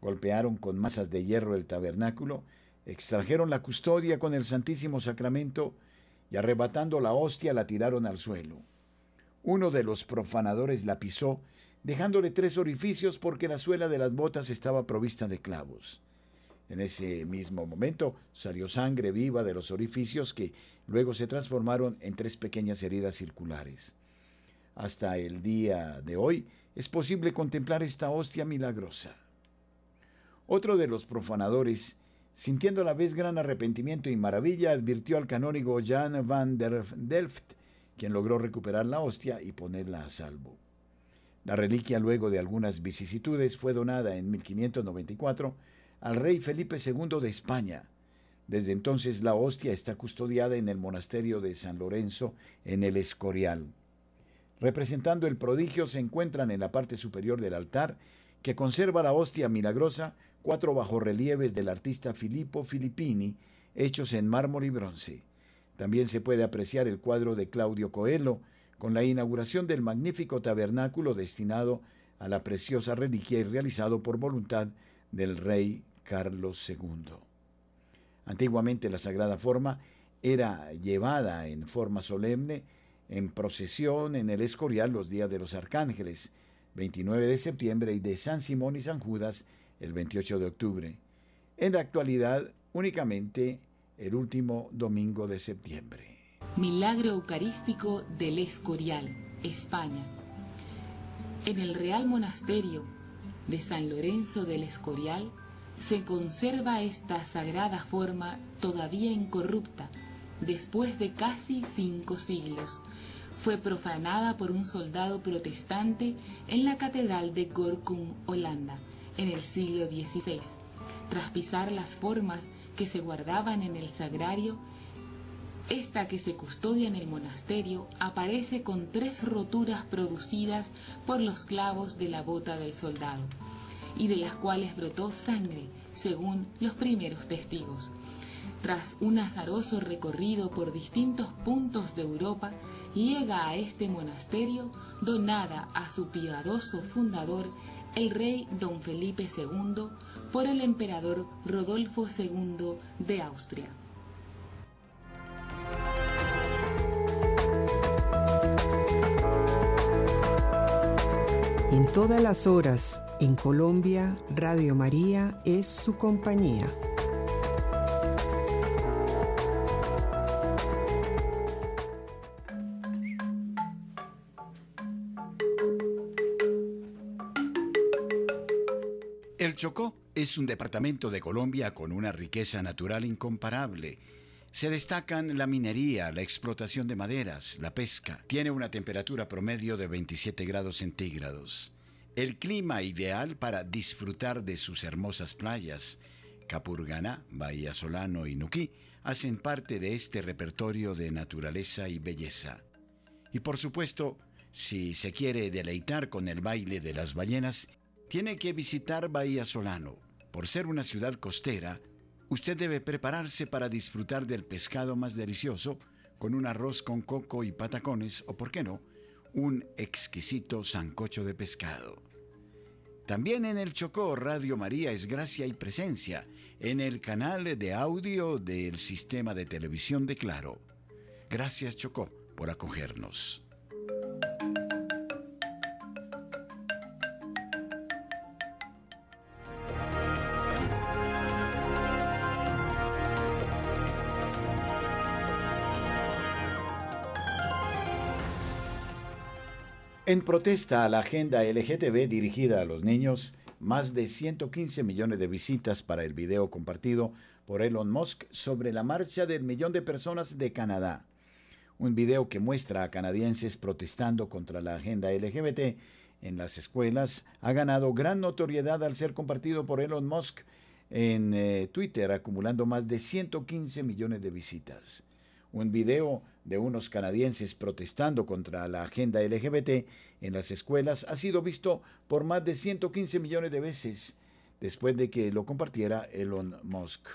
Golpearon con masas de hierro el tabernáculo, extrajeron la custodia con el Santísimo Sacramento y arrebatando la hostia la tiraron al suelo. Uno de los profanadores la pisó, dejándole tres orificios porque la suela de las botas estaba provista de clavos. En ese mismo momento salió sangre viva de los orificios que luego se transformaron en tres pequeñas heridas circulares. Hasta el día de hoy es posible contemplar esta hostia milagrosa. Otro de los profanadores, sintiendo a la vez gran arrepentimiento y maravilla, advirtió al canónigo Jan van der Delft, quien logró recuperar la hostia y ponerla a salvo. La reliquia, luego de algunas vicisitudes, fue donada en 1594 al rey Felipe II de España. Desde entonces la hostia está custodiada en el monasterio de San Lorenzo en el Escorial. Representando el prodigio se encuentran en la parte superior del altar, que conserva la hostia milagrosa, cuatro bajorrelieves del artista Filippo Filippini, hechos en mármol y bronce. También se puede apreciar el cuadro de Claudio Coelho, con la inauguración del magnífico tabernáculo destinado a la preciosa reliquia y realizado por voluntad del rey Carlos II. Antiguamente la sagrada forma era llevada en forma solemne en procesión en el Escorial los días de los arcángeles, 29 de septiembre, y de San Simón y San Judas, el 28 de octubre. En la actualidad, únicamente el último domingo de septiembre. Milagro Eucarístico del Escorial, España. En el Real Monasterio de San Lorenzo del Escorial se conserva esta sagrada forma todavía incorrupta después de casi cinco siglos fue profanada por un soldado protestante en la Catedral de Gorkum, Holanda, en el siglo XVI. Tras pisar las formas que se guardaban en el sagrario, esta que se custodia en el monasterio aparece con tres roturas producidas por los clavos de la bota del soldado, y de las cuales brotó sangre, según los primeros testigos. Tras un azaroso recorrido por distintos puntos de Europa, llega a este monasterio donada a su piadoso fundador, el rey don Felipe II, por el emperador Rodolfo II de Austria. En todas las horas, en Colombia, Radio María es su compañía. Chocó es un departamento de Colombia con una riqueza natural incomparable. Se destacan la minería, la explotación de maderas, la pesca. Tiene una temperatura promedio de 27 grados centígrados. El clima ideal para disfrutar de sus hermosas playas. Capurganá, Bahía Solano y Nuquí hacen parte de este repertorio de naturaleza y belleza. Y por supuesto, si se quiere deleitar con el baile de las ballenas, tiene que visitar Bahía Solano. Por ser una ciudad costera, usted debe prepararse para disfrutar del pescado más delicioso con un arroz con coco y patacones o, por qué no, un exquisito sancocho de pescado. También en el Chocó Radio María es gracia y presencia en el canal de audio del sistema de televisión de Claro. Gracias Chocó por acogernos. En protesta a la agenda LGTB dirigida a los niños, más de 115 millones de visitas para el video compartido por Elon Musk sobre la marcha del millón de personas de Canadá. Un video que muestra a canadienses protestando contra la agenda LGBT en las escuelas ha ganado gran notoriedad al ser compartido por Elon Musk en eh, Twitter, acumulando más de 115 millones de visitas. Un video de unos canadienses protestando contra la agenda LGBT en las escuelas ha sido visto por más de 115 millones de veces después de que lo compartiera Elon Musk.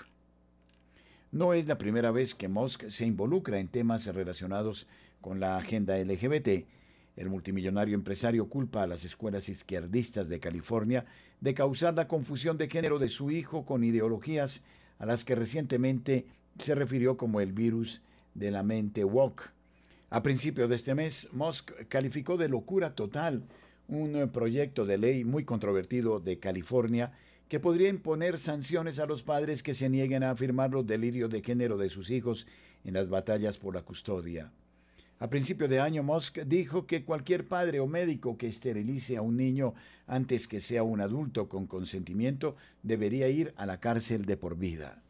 No es la primera vez que Musk se involucra en temas relacionados con la agenda LGBT. El multimillonario empresario culpa a las escuelas izquierdistas de California de causar la confusión de género de su hijo con ideologías a las que recientemente se refirió como el virus de la mente woke. A principio de este mes, Musk calificó de locura total un proyecto de ley muy controvertido de California que podría imponer sanciones a los padres que se nieguen a afirmar los delirios de género de sus hijos en las batallas por la custodia. A principio de año, Musk dijo que cualquier padre o médico que esterilice a un niño antes que sea un adulto con consentimiento debería ir a la cárcel de por vida.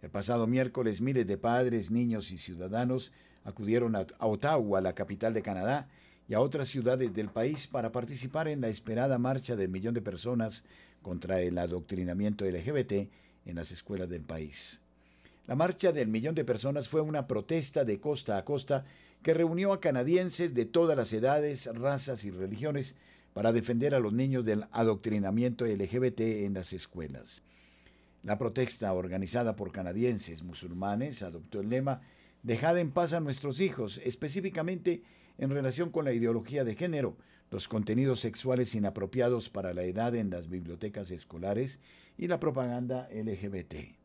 El pasado miércoles miles de padres, niños y ciudadanos acudieron a Ottawa, la capital de Canadá, y a otras ciudades del país para participar en la esperada marcha del millón de personas contra el adoctrinamiento LGBT en las escuelas del país. La marcha del millón de personas fue una protesta de costa a costa que reunió a canadienses de todas las edades, razas y religiones para defender a los niños del adoctrinamiento LGBT en las escuelas. La protesta organizada por canadienses musulmanes adoptó el lema Dejad en paz a nuestros hijos, específicamente en relación con la ideología de género, los contenidos sexuales inapropiados para la edad en las bibliotecas escolares y la propaganda LGBT.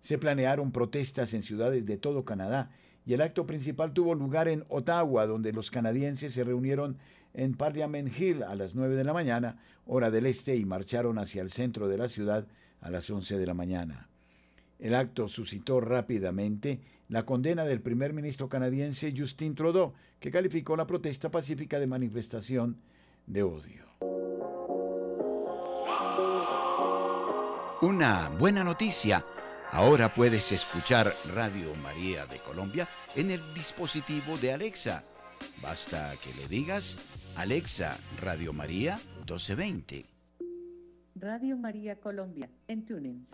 Se planearon protestas en ciudades de todo Canadá y el acto principal tuvo lugar en Ottawa, donde los canadienses se reunieron en Parliament Hill a las 9 de la mañana, hora del este, y marcharon hacia el centro de la ciudad a las 11 de la mañana. El acto suscitó rápidamente la condena del primer ministro canadiense Justin Trudeau, que calificó la protesta pacífica de manifestación de odio. Una buena noticia. Ahora puedes escuchar Radio María de Colombia en el dispositivo de Alexa. Basta que le digas, Alexa, Radio María 1220. Radio María Colombia, en TuneIn.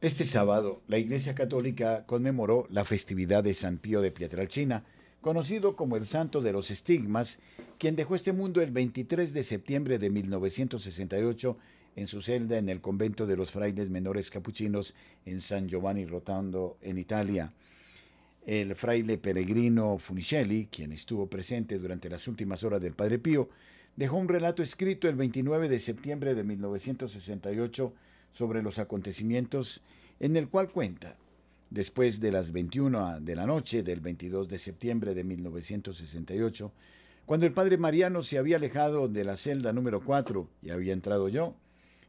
Este sábado, la Iglesia Católica conmemoró la festividad de San Pío de Pietralcina, conocido como el Santo de los Estigmas, quien dejó este mundo el 23 de septiembre de 1968 en su celda en el convento de los frailes menores capuchinos en San Giovanni Rotondo, en Italia. El fraile peregrino Funicelli, quien estuvo presente durante las últimas horas del Padre Pío, dejó un relato escrito el 29 de septiembre de 1968 sobre los acontecimientos en el cual cuenta, después de las 21 de la noche del 22 de septiembre de 1968, cuando el padre Mariano se había alejado de la celda número 4 y había entrado yo,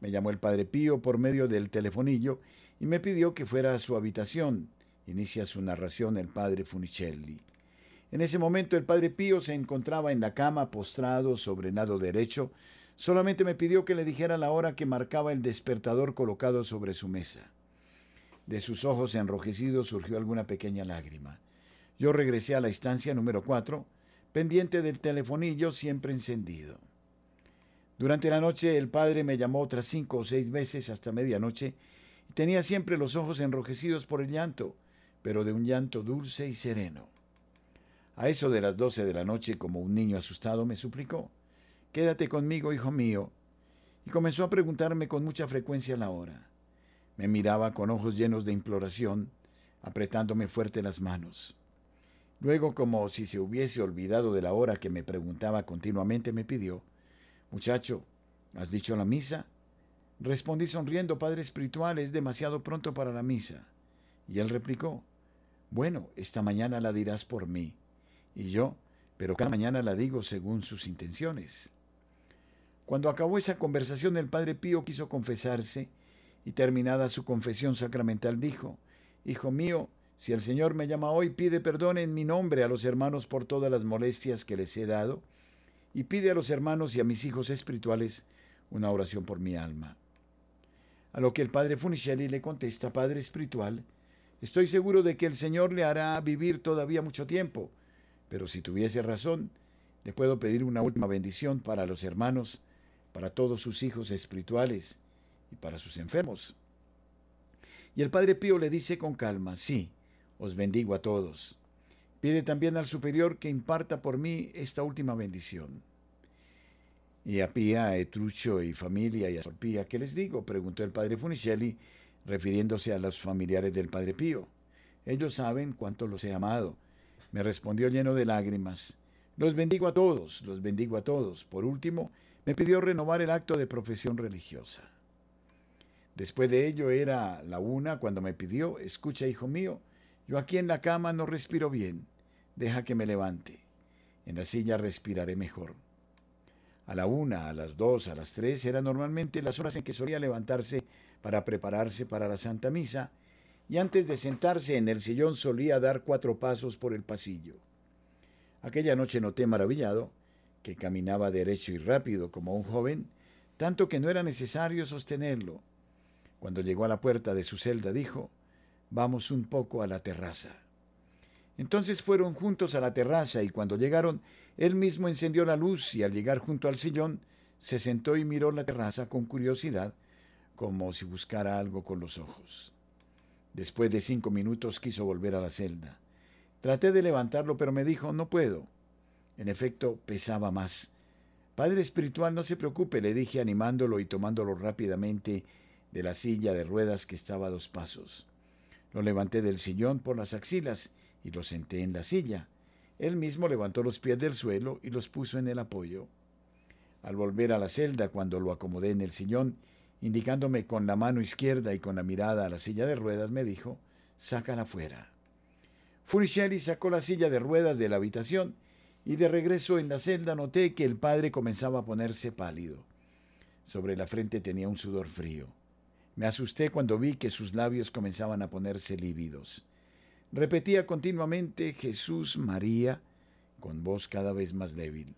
me llamó el padre Pío por medio del telefonillo y me pidió que fuera a su habitación. Inicia su narración el padre Funicelli. En ese momento el padre Pío se encontraba en la cama postrado sobre nado derecho, Solamente me pidió que le dijera la hora que marcaba el despertador colocado sobre su mesa. De sus ojos enrojecidos surgió alguna pequeña lágrima. Yo regresé a la estancia número 4, pendiente del telefonillo siempre encendido. Durante la noche el padre me llamó otras cinco o seis veces hasta medianoche y tenía siempre los ojos enrojecidos por el llanto, pero de un llanto dulce y sereno. A eso de las doce de la noche, como un niño asustado, me suplicó Quédate conmigo, hijo mío. Y comenzó a preguntarme con mucha frecuencia la hora. Me miraba con ojos llenos de imploración, apretándome fuerte las manos. Luego, como si se hubiese olvidado de la hora que me preguntaba continuamente, me pidió, Muchacho, ¿has dicho la misa? Respondí sonriendo, Padre Espiritual, es demasiado pronto para la misa. Y él replicó, Bueno, esta mañana la dirás por mí. Y yo, pero cada mañana la digo según sus intenciones. Cuando acabó esa conversación, el padre Pío quiso confesarse y terminada su confesión sacramental dijo, Hijo mío, si el Señor me llama hoy, pide perdón en mi nombre a los hermanos por todas las molestias que les he dado y pide a los hermanos y a mis hijos espirituales una oración por mi alma. A lo que el padre Funicelli le contesta, Padre espiritual, estoy seguro de que el Señor le hará vivir todavía mucho tiempo, pero si tuviese razón, le puedo pedir una última bendición para los hermanos para todos sus hijos espirituales y para sus enfermos. Y el Padre Pío le dice con calma, sí, os bendigo a todos. Pide también al Superior que imparta por mí esta última bendición. Y a Pía, a Etrucho y familia y a Sorpía, ¿qué les digo? preguntó el Padre Funicelli, refiriéndose a los familiares del Padre Pío. Ellos saben cuánto los he amado. Me respondió lleno de lágrimas. Los bendigo a todos, los bendigo a todos. Por último, me pidió renovar el acto de profesión religiosa. Después de ello era la una cuando me pidió, escucha, hijo mío, yo aquí en la cama no respiro bien, deja que me levante. En la silla respiraré mejor. A la una, a las dos, a las tres eran normalmente las horas en que solía levantarse para prepararse para la Santa Misa, y antes de sentarse en el sillón solía dar cuatro pasos por el pasillo. Aquella noche noté maravillado que caminaba derecho y rápido como un joven, tanto que no era necesario sostenerlo. Cuando llegó a la puerta de su celda dijo, Vamos un poco a la terraza. Entonces fueron juntos a la terraza y cuando llegaron, él mismo encendió la luz y al llegar junto al sillón, se sentó y miró la terraza con curiosidad, como si buscara algo con los ojos. Después de cinco minutos quiso volver a la celda. Traté de levantarlo, pero me dijo, no puedo. En efecto, pesaba más. Padre espiritual, no se preocupe, le dije animándolo y tomándolo rápidamente de la silla de ruedas que estaba a dos pasos. Lo levanté del sillón por las axilas y lo senté en la silla. Él mismo levantó los pies del suelo y los puso en el apoyo. Al volver a la celda, cuando lo acomodé en el sillón, indicándome con la mano izquierda y con la mirada a la silla de ruedas, me dijo, sácala fuera. Funicelli sacó la silla de ruedas de la habitación y de regreso en la celda noté que el padre comenzaba a ponerse pálido. Sobre la frente tenía un sudor frío. Me asusté cuando vi que sus labios comenzaban a ponerse lívidos. Repetía continuamente Jesús, María, con voz cada vez más débil.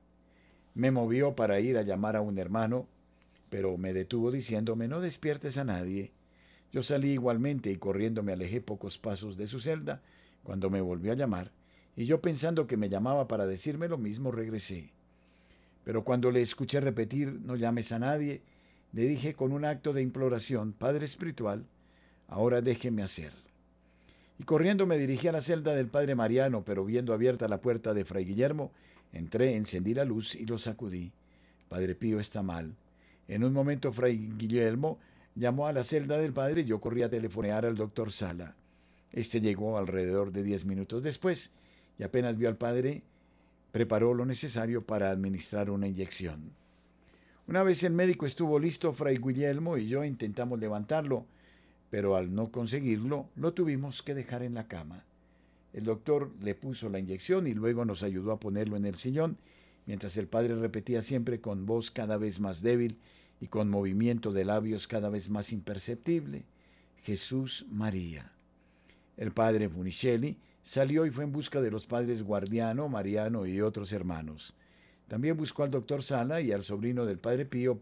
Me movió para ir a llamar a un hermano, pero me detuvo diciéndome no despiertes a nadie. Yo salí igualmente y corriendo me alejé pocos pasos de su celda cuando me volvió a llamar, y yo pensando que me llamaba para decirme lo mismo regresé. Pero cuando le escuché repetir no llames a nadie, le dije con un acto de imploración, Padre Espiritual, ahora déjeme hacer. Y corriendo me dirigí a la celda del Padre Mariano, pero viendo abierta la puerta de Fray Guillermo, entré, encendí la luz y lo sacudí. Padre Pío está mal. En un momento Fray Guillermo llamó a la celda del Padre y yo corrí a telefonear al doctor Sala. Este llegó alrededor de diez minutos después y apenas vio al Padre, preparó lo necesario para administrar una inyección. Una vez el médico estuvo listo, Fray Guillermo y yo intentamos levantarlo, pero al no conseguirlo, lo tuvimos que dejar en la cama. El doctor le puso la inyección y luego nos ayudó a ponerlo en el sillón, mientras el padre repetía siempre con voz cada vez más débil y con movimiento de labios cada vez más imperceptible, Jesús María. El padre Funicelli salió y fue en busca de los padres Guardiano, Mariano y otros hermanos. También buscó al doctor Sala y al sobrino del padre Pío,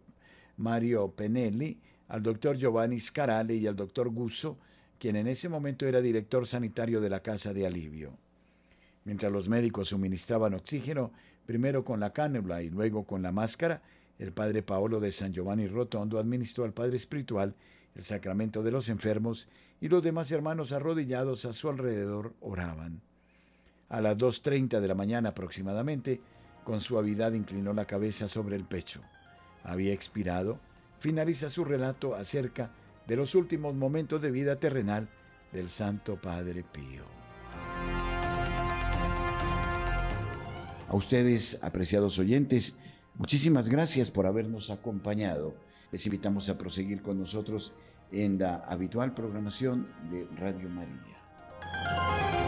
Mario Penelli, al doctor Giovanni Scarale y al doctor Gusso, quien en ese momento era director sanitario de la Casa de Alivio. Mientras los médicos suministraban oxígeno, primero con la cánula y luego con la máscara, el padre Paolo de San Giovanni Rotondo administró al padre espiritual el sacramento de los enfermos y los demás hermanos arrodillados a su alrededor oraban. A las 2.30 de la mañana aproximadamente, con suavidad inclinó la cabeza sobre el pecho. Había expirado. Finaliza su relato acerca de los últimos momentos de vida terrenal del Santo Padre Pío. A ustedes, apreciados oyentes, muchísimas gracias por habernos acompañado. Les invitamos a proseguir con nosotros en la habitual programación de Radio María.